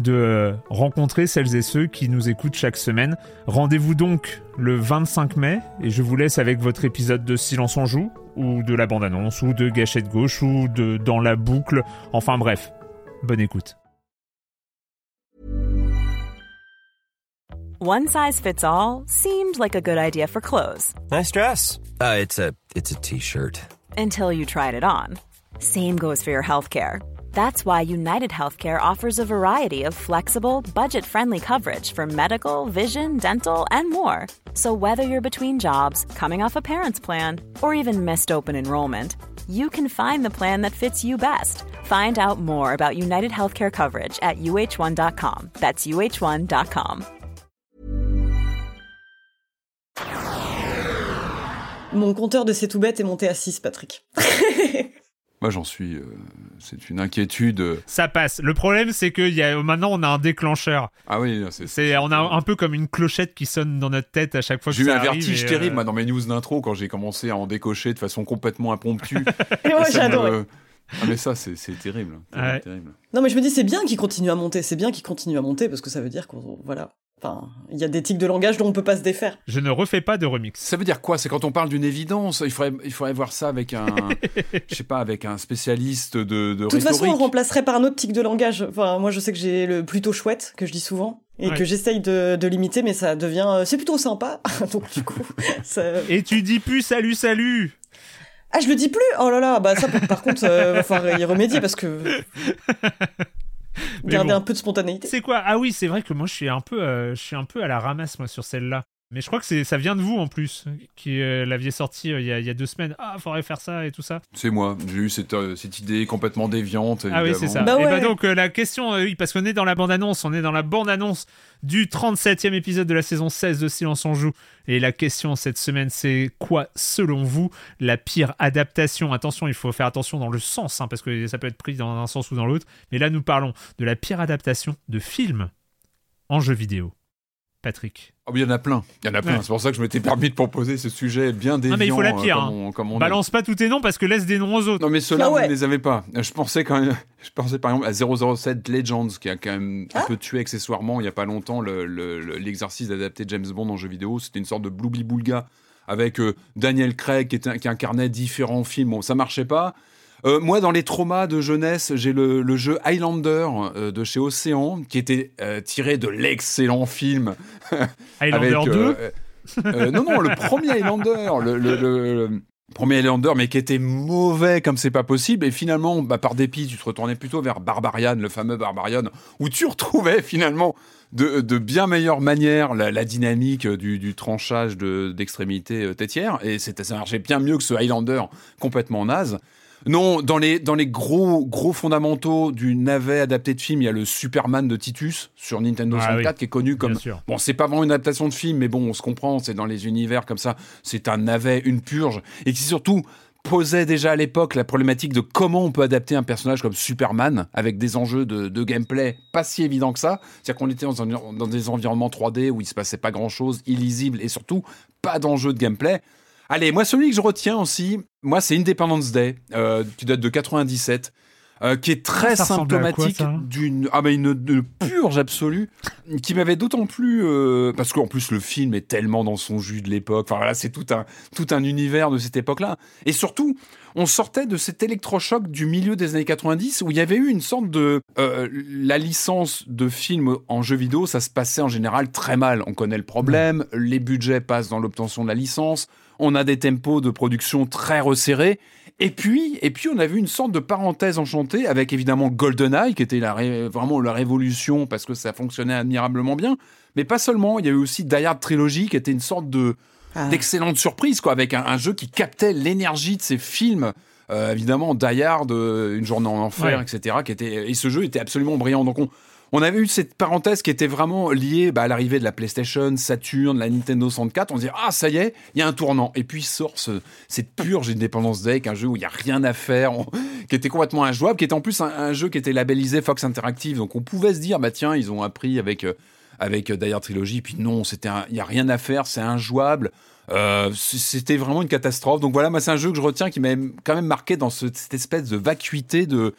de rencontrer celles et ceux qui nous écoutent chaque semaine. Rendez-vous donc le 25 mai et je vous laisse avec votre épisode de Silence en joue ou de la bande-annonce ou de Gâchette gauche ou de Dans la boucle. Enfin bref, bonne écoute. One size fits all seemed like a good idea for clothes. Nice dress. Uh, it's a it's a t-shirt. Until you tried it on. Same goes for your healthcare. That's why United Healthcare offers a variety of flexible, budget friendly coverage for medical, vision, dental, and more. So, whether you're between jobs, coming off a parent's plan, or even missed open enrollment, you can find the plan that fits you best. Find out more about United Healthcare coverage at uh1.com. That's uh1.com. Mon compteur de C'est tout bête est monté à 6, Patrick. Moi, j'en suis. Euh, c'est une inquiétude. Ça passe. Le problème, c'est que y a, maintenant, on a un déclencheur. Ah oui, c'est. On a un peu comme une clochette qui sonne dans notre tête à chaque fois que ça arrive. J'ai eu un vertige terrible, euh, moi, dans mes news d'intro, quand j'ai commencé à en décocher de façon complètement impromptue. et moi, j'adore. Ah mais ça c'est terrible, terrible, Non mais je me dis c'est bien qu'il continue à monter, c'est bien qu'il continue à monter parce que ça veut dire qu'on voilà Enfin, il y a des tics de langage dont on peut pas se défaire. Je ne refais pas de remix. Ça veut dire quoi? C'est quand on parle d'une évidence. Il faudrait, il faudrait voir ça avec un, je sais pas, avec un spécialiste de, de, toute façon, on remplacerait par un autre tic de langage. Enfin, moi, je sais que j'ai le plutôt chouette que je dis souvent et que j'essaye de, de, limiter, mais ça devient, euh, c'est plutôt sympa. Donc du coup, ça... et tu dis plus salut salut. Ah, je le dis plus? Oh là là, bah ça, par contre, euh, va falloir y remédier parce que. Garder un peu de spontanéité. C'est quoi? Ah oui, c'est vrai que moi je suis un peu, euh, je suis un peu à la ramasse moi sur celle-là. Mais je crois que ça vient de vous en plus, qui euh, l'aviez sorti euh, il, y a, deux semaines. Ah, faudrait faire ça et tout ça. C'est moi, j'ai eu cette, cette, idée complètement déviante. Ah oui, c'est ça. Bah et bah donc la question, oui, parce qu'on est dans la bande-annonce, on est dans la bande-annonce du 37e épisode de la saison 16 de Silence en Joue. Et la question cette semaine, c'est quoi, selon vous, la pire adaptation? Attention, il faut faire attention dans le sens, hein, parce que ça peut être pris dans un sens ou dans l'autre. Mais là, nous parlons de la pire adaptation de film en jeu vidéo. Patrick oh, Il y en a plein. Il y en a plein. C'est pour ça que je m'étais permis de proposer ce sujet bien déviant. Non, mais il faut la pire. Euh, hein. Balance pas tous tes noms parce que laisse des noms aux autres. Non, mais ceux-là, ah vous ne les avez pas. Je pensais quand même. Je pensais par exemple à 007 Legends, qui a quand même un ah. peu tué accessoirement il n'y a pas longtemps l'exercice d'adapter James Bond en jeu vidéo. C'était une sorte de bloubli-boulga avec euh, Daniel Craig qui, était, qui incarnait différents films. Bon, ça marchait pas. Euh, moi, dans les traumas de jeunesse, j'ai le, jeu Highlander euh, de chez Océan, qui était euh, tiré de l'excellent film. Highlander 2 Non, non, le premier Highlander. Le, premier Highlander, mais qui était mauvais comme c'est pas possible. Et finalement, bah, par dépit, tu te retournais plutôt vers Barbarian, le fameux Barbarian, où tu retrouvais finalement de, bien meilleure manière la, dynamique du, tranchage d'extrémité têtière. Et ça marchait bien mieux que ce Highlander complètement naze. Non, dans les, dans les gros, gros fondamentaux du navet adapté de film, il y a le Superman de Titus sur Nintendo 64 ah qui est connu comme. Bon, c'est pas vraiment une adaptation de film, mais bon, on se comprend, c'est dans les univers comme ça. C'est un navet, une purge. Et qui surtout posait déjà à l'époque la problématique de comment on peut adapter un personnage comme Superman avec des enjeux de, gameplay pas si évidents que ça. C'est-à-dire qu'on était dans, dans, des environnements 3D où il se passait pas grand-chose, illisible et surtout pas d'enjeux de gameplay. Allez, moi, celui que je retiens aussi, moi, c'est Independence Day, euh, qui date de 97. Euh, qui est très symptomatique d'une ah, une, purge absolue qui m'avait d'autant plus euh, parce qu'en plus le film est tellement dans son jus de l'époque enfin voilà c'est tout un tout un univers de cette époque là et surtout on sortait de cet électrochoc du milieu des années 90 où il y avait eu une sorte de euh, la licence de film en jeu vidéo, ça se passait en général très mal. On connaît le problème, les budgets passent dans l'obtention de la licence, on a des tempos de production très resserrés. Et puis, et puis, on a vu une sorte de parenthèse enchantée avec évidemment GoldenEye, qui était vraiment la révolution parce que ça fonctionnait admirablement bien. Mais pas seulement, il y a eu aussi Die Hard Trilogy, qui était une sorte de ah. d'excellente surprise, quoi, avec un, jeu qui captait l'énergie de ces films. Euh, évidemment, Die Hard, euh, Une journée en enfer, etc. Qui était, et ce jeu était absolument brillant. Donc on, on avait eu cette parenthèse qui était vraiment liée bah, à l'arrivée de la PlayStation, Saturn, la Nintendo 64. On se dit ah ça y est, il y a un tournant. Et puis sort cette purge Independence Day, un jeu où il y a rien à faire, qui était complètement injouable, qui était en plus un, jeu qui était labellisé Fox Interactive. Donc on pouvait se dire bah tiens ils ont appris avec euh, avec Die Trilogy. Puis non, c'était il y a rien à faire, c'est injouable. Euh, c'était vraiment une catastrophe. Donc voilà, c'est un jeu que je retiens qui m'a quand même marqué dans cette espèce de vacuité de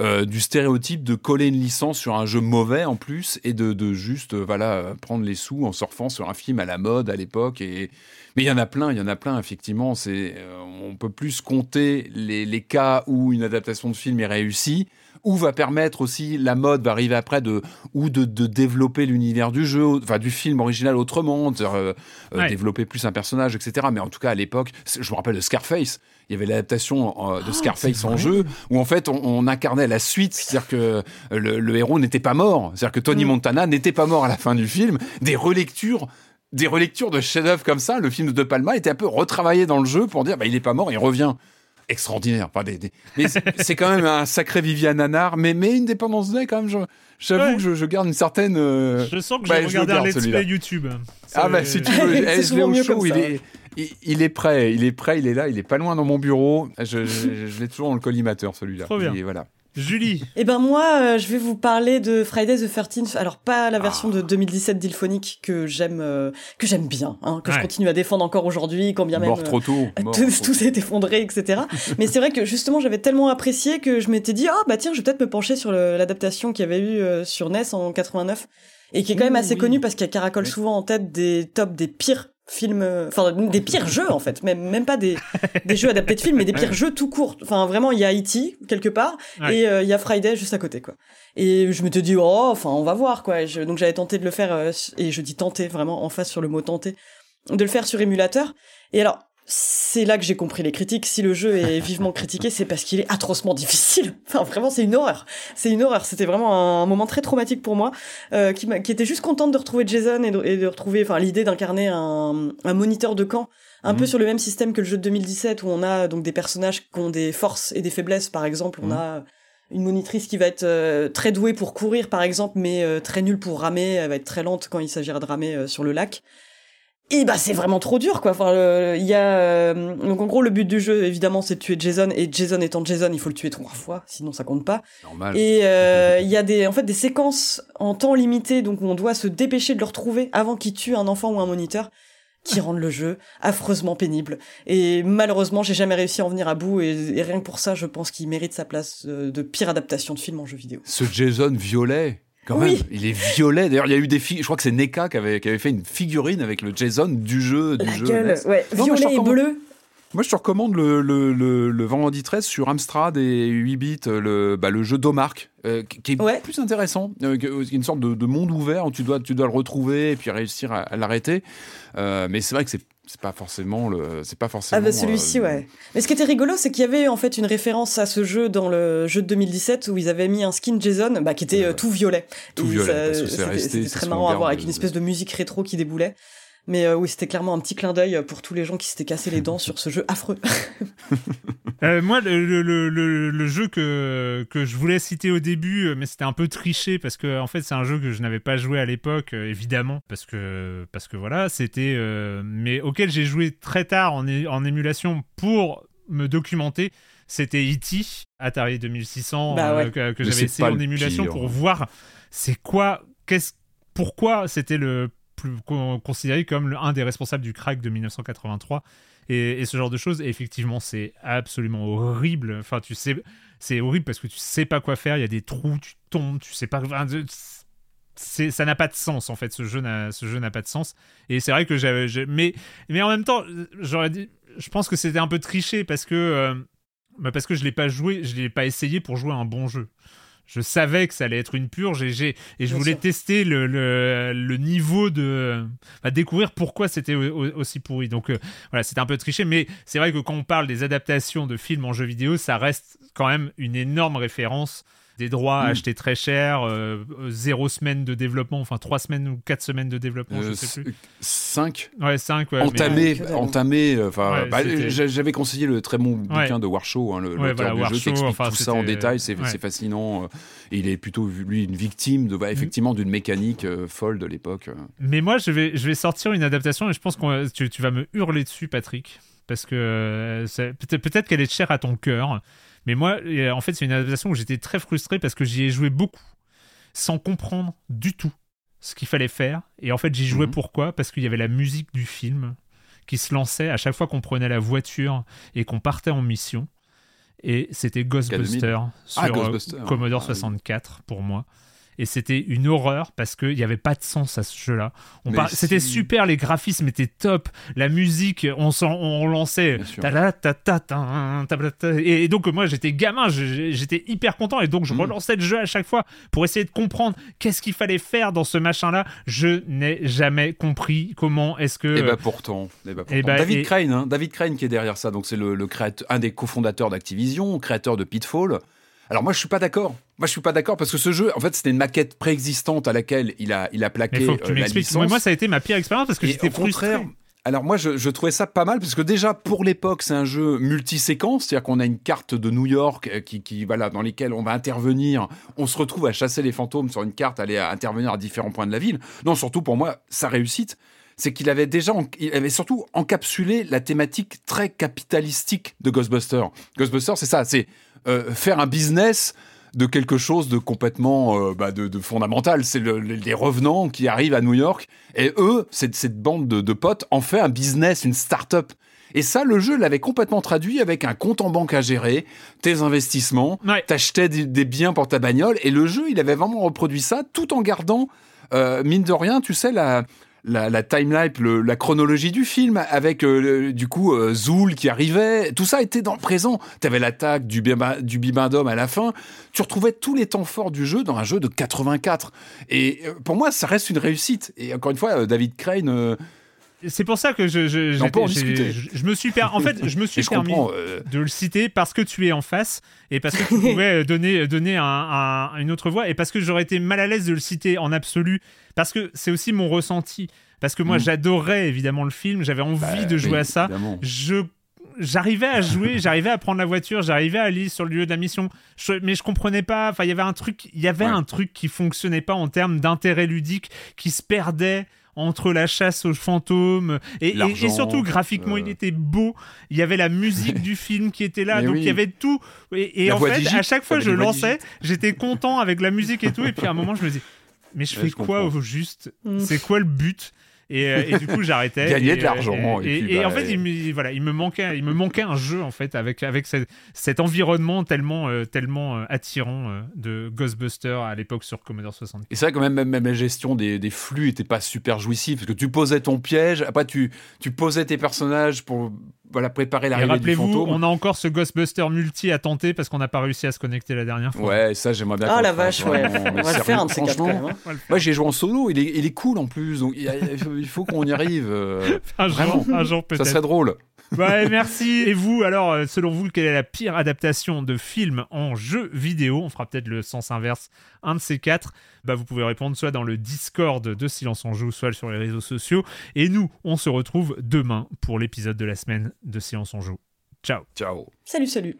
euh, du stéréotype de coller une licence sur un jeu mauvais en plus et de, de juste euh, voilà prendre les sous en surfant sur un film à la mode à l'époque et mais il y en a plein il y en a plein effectivement c'est on peut plus compter les, les cas où une adaptation de film est réussie ou va permettre aussi la mode va arriver après de ou de, de développer l'univers du jeu, enfin du film original autrement, euh, euh, développer plus un personnage, etc. Mais en tout cas à l'époque, je me rappelle de Scarface. Il y avait l'adaptation euh, de ah, Scarface en jeu où en fait on, incarnait la suite, c'est-à-dire que le, héros n'était pas mort, c'est-à-dire que Tony mm. Montana n'était pas mort à la fin du film. Des relectures des relectures de chefs-d'œuvre comme ça, le film de De Palma était un peu retravaillé dans le jeu pour dire bah, il n'est pas mort, il revient extraordinaire. Enfin, des, c'est quand même un sacré Viviane Nanar. Mais, mais Independence Day, quand même, j'avoue que je, garde une certaine. Euh, je sens que bah, je vais regarder un let's play YouTube. Ah, bah si tu veux, je l'ai au show, il est. Il, est prêt, il est prêt, il est là, il est pas loin dans mon bureau. Je, je, l'ai toujours dans le collimateur, celui-là. Trop bien. Et voilà. Julie. Eh ben moi, euh, je vais vous parler de Friday the 13th. Alors pas la version de 2017 d'Ilphonic que j'aime, euh, que j'aime bien, hein, que je continue à défendre encore aujourd'hui, quand bien même mort trop tôt, euh, tout, s'est effondré, etc. Mais c'est vrai que justement j'avais tellement apprécié que je m'étais dit ah bah tiens je vais peut-être me pencher sur l'adaptation qu'il y avait eu sur NES en 89 et qui est quand même assez connue parce qu'elle caracole souvent en tête des tops des pires films, euh, enfin des pires jeux en fait, même même pas des, des jeux adaptés de films, mais des pires jeux tout court. Enfin vraiment, il y a E.T. quelque part et euh, il y a Friday juste à côté quoi. Et je me te dis oh, enfin on va voir quoi. donc j'avais tenté de le faire euh, et je dis tenter vraiment en face sur le mot tenter, de le faire sur émulateur. Et alors c'est là que j'ai compris les critiques. Si le jeu est vivement critiqué, c'est parce qu'il est atrocement difficile. Enfin, vraiment, c'est une horreur. C'est une horreur. C'était vraiment un moment très traumatique pour moi, euh, qui, qui, était juste contente de retrouver Jason et de, retrouver, enfin, l'idée d'incarner un, un, moniteur de camp, un peu mhm. sur le même système que le jeu de 2017, où on a donc des personnages qui ont des forces et des faiblesses. Par exemple, on mhm. a une monitrice qui va être euh, très douée pour courir, par exemple, mais euh, très nulle pour ramer. Elle va être très lente quand il s'agira de ramer euh, sur le lac. Et bah c'est vraiment trop dur quoi. Enfin, il y a euh, donc en gros le but du jeu évidemment c'est de tuer Jason et Jason étant Jason il faut le tuer trois fois sinon ça compte pas. Normal. Et euh, il y a des en fait des séquences en temps limité donc où on doit se dépêcher de le retrouver avant qu'il tue un enfant ou un moniteur qui rendent le jeu affreusement pénible. Et malheureusement, j'ai jamais réussi à en venir à bout, et, rien que pour ça, je pense qu'il mérite sa place euh, de pire adaptation de film en jeu vidéo. Ce Jason violet, quand même, il est violet. D'ailleurs, il y a eu des filles. Je crois que c'est Neka qui avait, qui avait fait une figurine avec le Jason du jeu. Du La jeu gueule, ouais. violet et bleu. Moi, je te recommande le, le, le, vendredi 13 sur Amstrad et 8 bits, le, bah, le jeu d'Omark, euh, qui est plus intéressant. Euh, une sorte de, de, monde ouvert où tu dois, tu dois le retrouver et puis réussir à, l'arrêter. Euh, mais c'est vrai que c'est c'est pas forcément le c'est pas forcément ah bah celui-ci ouais mais ce qui était rigolo c'est qu'il y avait en fait une référence à ce jeu dans le jeu de 2017 où ils avaient mis un skin Jason bah, qui était tout violet tout violet c'était très marrant à voir avec une espèce de musique rétro qui déboulait mais euh, oui, c'était clairement un petit clin d'œil pour tous les gens qui s'étaient cassés les dents sur ce jeu affreux. euh, moi, le, le, le, le, jeu que, que je voulais citer au début, euh, mais c'était un peu triché parce que en fait, c'est un jeu que je n'avais pas joué à l'époque, euh, évidemment, parce que parce que voilà, c'était, mais auquel j'ai joué très tard en, en émulation pour me documenter. C'était E.T. Atari 2600 bah que, que j'avais essayé en émulation pour voir c'est quoi, qu'est-ce, pourquoi c'était le considéré comme un des responsables du crack de 1983 et, ce genre de choses. Et effectivement, c'est absolument horrible. Enfin, tu sais, c'est horrible parce que tu sais pas quoi faire. Il y a des trous, tu tombes, tu sais pas. ça n'a pas de sens en fait. Ce jeu n'a, pas de sens. Et c'est vrai que j'avais, mais, mais en même temps, j'aurais dit, je pense que c'était un peu triché parce que. Euh, bah parce que je l'ai pas joué, je l'ai pas essayé pour jouer un bon jeu. Je savais que ça allait être une purge et, j'ai, et je Bien voulais sûr. tester le, le, le niveau de. enfin, découvrir pourquoi c'était au- au- aussi pourri. Donc euh, voilà, c'était un peu triché, mais c'est vrai que quand on parle des adaptations de films en jeux vidéo, ça reste quand même une énorme référence. Des droits Mm. achetés très cher, euh, zéro semaine de développement, enfin trois semaines ou quatre semaines de développement, je Euh, sais plus. 5 Ouais, cinq, ouais. mais- entamé, entamé. euh, Enfin, Ouais, bah, j'avais conseillé le très bon Ouais. bouquin de Warshaw, hein, le, Ouais, voilà, du Warshaw, jeu, qui explique enfin, tout ça en détail. C'est fascinant. Et il est plutôt lui une victime de, bah, effectivement, d'une mécanique euh, folle de l'époque. Mais moi, je vais, je vais sortir une adaptation et je pense que tu, tu vas me hurler dessus, Patrick. Parce que c'est- peut-être peut-être qu'elle est chère à ton cœur. Mais moi, euh, en fait, c'est une adaptation où j'étais très frustré parce que j'y ai joué beaucoup sans comprendre du tout ce qu'il fallait faire. Et en fait, j'y jouais Mhm. pourquoi? Parce qu'il y avait la musique du film qui se lançait à chaque fois qu'on prenait la voiture et qu'on partait en mission. Et c'était Ghostbuster sur Ah, euh, Ghostbuster. Commodore Ah, oui. 64 pour moi. Et c'était une horreur parce qu'il n'y avait pas de sens à ce jeu-là. C'était super, les graphismes étaient top, la musique, on, on lançait. Et et donc, moi, j'étais gamin, j'étais hyper content. Et donc, je Mm. relançais le jeu à chaque fois pour essayer de comprendre qu'est-ce qu'il fallait faire dans ce machin-là. Je n'ai jamais compris comment est-ce que. Et bah pourtant, eh bah pourtant. Eh bah, David et- Crane, hein, David Crane qui est derrière ça, donc c'est le, le créateur, un des cofondateurs d'Activision, créateur de Pitfall. Alors moi je suis pas d'accord. Moi je suis pas d'accord parce que ce jeu, en fait, c'était une maquette préexistante à laquelle il a, il a plaqué Mais faut que tu euh, la m'expliques. Moi, moi, ça a été ma pire expérience parce que j'étais au contraire, frustré. alors moi je, je trouvais ça pas mal parce que déjà pour l'époque c'est un jeu multiséquence, c'est-à-dire qu'on a une carte de New York euh, qui, qui voilà dans lesquelles on va intervenir, on se retrouve à chasser les fantômes sur une carte, aller à intervenir à différents points de la ville. Non, surtout pour moi sa réussite, c'est qu'il avait déjà, il avait surtout encapsulé la thématique très capitalistique de Ghostbusters. Ghostbusters c'est ça, c'est euh, faire un business de quelque chose de complètement euh, bah, de, de fondamental. C'est le- le- les revenants qui arrivent à New York et eux, cette, cette bande de, de potes, en fait un business, une start-up. Et ça, le jeu l'avait complètement traduit avec un compte en banque à gérer, tes investissements, Ouais. t'achetais des, des biens pour ta bagnole, et le jeu, il avait vraiment reproduit ça tout en gardant, euh, mine de rien, tu sais, la, la, timeline, la chronologie du film, avec euh, du coup euh, Zool qui arrivait, tout ça était dans le présent. T'avais l'attaque du, du bibendum à la fin, tu retrouvais tous les temps forts du jeu dans un jeu de 84. Et euh, pour moi, ça reste une réussite. Et encore une fois, euh, David Crane, C'est pour ça que je, je, je, je me suis per- En fait, je me suis permis euh, de le citer parce que tu es en face et parce que tu pouvais donner, donner un- un- une autre voix et parce que j'aurais été mal à l'aise de le citer en absolu parce que c'est aussi mon ressenti. Parce que moi, Mm. j'adorais évidemment le film, j'avais envie bah, de jouer à ça. évidemment. Je j'arrivais à jouer, j'arrivais à prendre la voiture, j'arrivais à aller sur le lieu de la mission, Je- mais je comprenais pas. Enfin, il y avait un truc, il y avait Ouais. un truc qui fonctionnait pas en termes d'intérêt ludique, qui se perdait entre la chasse aux fantômes et, et- et L'argent, surtout graphiquement euh. il était beau il y avait la musique du film qui était là Mais donc oui. il y avait tout et, en fait digite, à chaque fois je lançais j'étais content avec la musique et tout et puis à un moment je me dis mais je Ouais, fais je quoi comprends. au juste? C'est quoi le but? Et, euh, et du coup j'arrêtais. Gagner Et, de euh, l'argent, et, et et bah, en fait il me, voilà il me manquait il me manquait un jeu en fait avec avec cette- cet environnement tellement euh, tellement euh, attirant euh, de Ghostbusters à l'époque sur Commodore 64 Et c'est vrai que même, même, même la gestion des, des flux était pas super jouissive parce que tu posais ton piège, après tu, tu posais tes personnages pour voilà, préparer et l'arrivée du rappelez-vous on a encore ce Ghostbuster multi à tenter parce qu'on n'a pas réussi à se connecter la dernière fois Ouais, ça j'aimerais bien. Ah la vache, ouais. On va le faire un de ces quatre hein. Moi j'ai joué en solo, il est, il est cool en plus, donc il, y a- il faut- qu'on y arrive. euh, un jour, Vraiment. un jour ça peut-être serait drôle. Ouais, merci. Et vous, alors, euh, selon vous, quelle est la pire adaptation de film en jeu vidéo? On fera peut-être le sens inverse, un de ces quatre. Bah, vous pouvez répondre soit dans le Discord de Silence on Joue, soit sur les réseaux sociaux. Et nous, on se retrouve demain pour l'épisode de la semaine de Silence on Joue. Ciao Ciao. Salut, salut.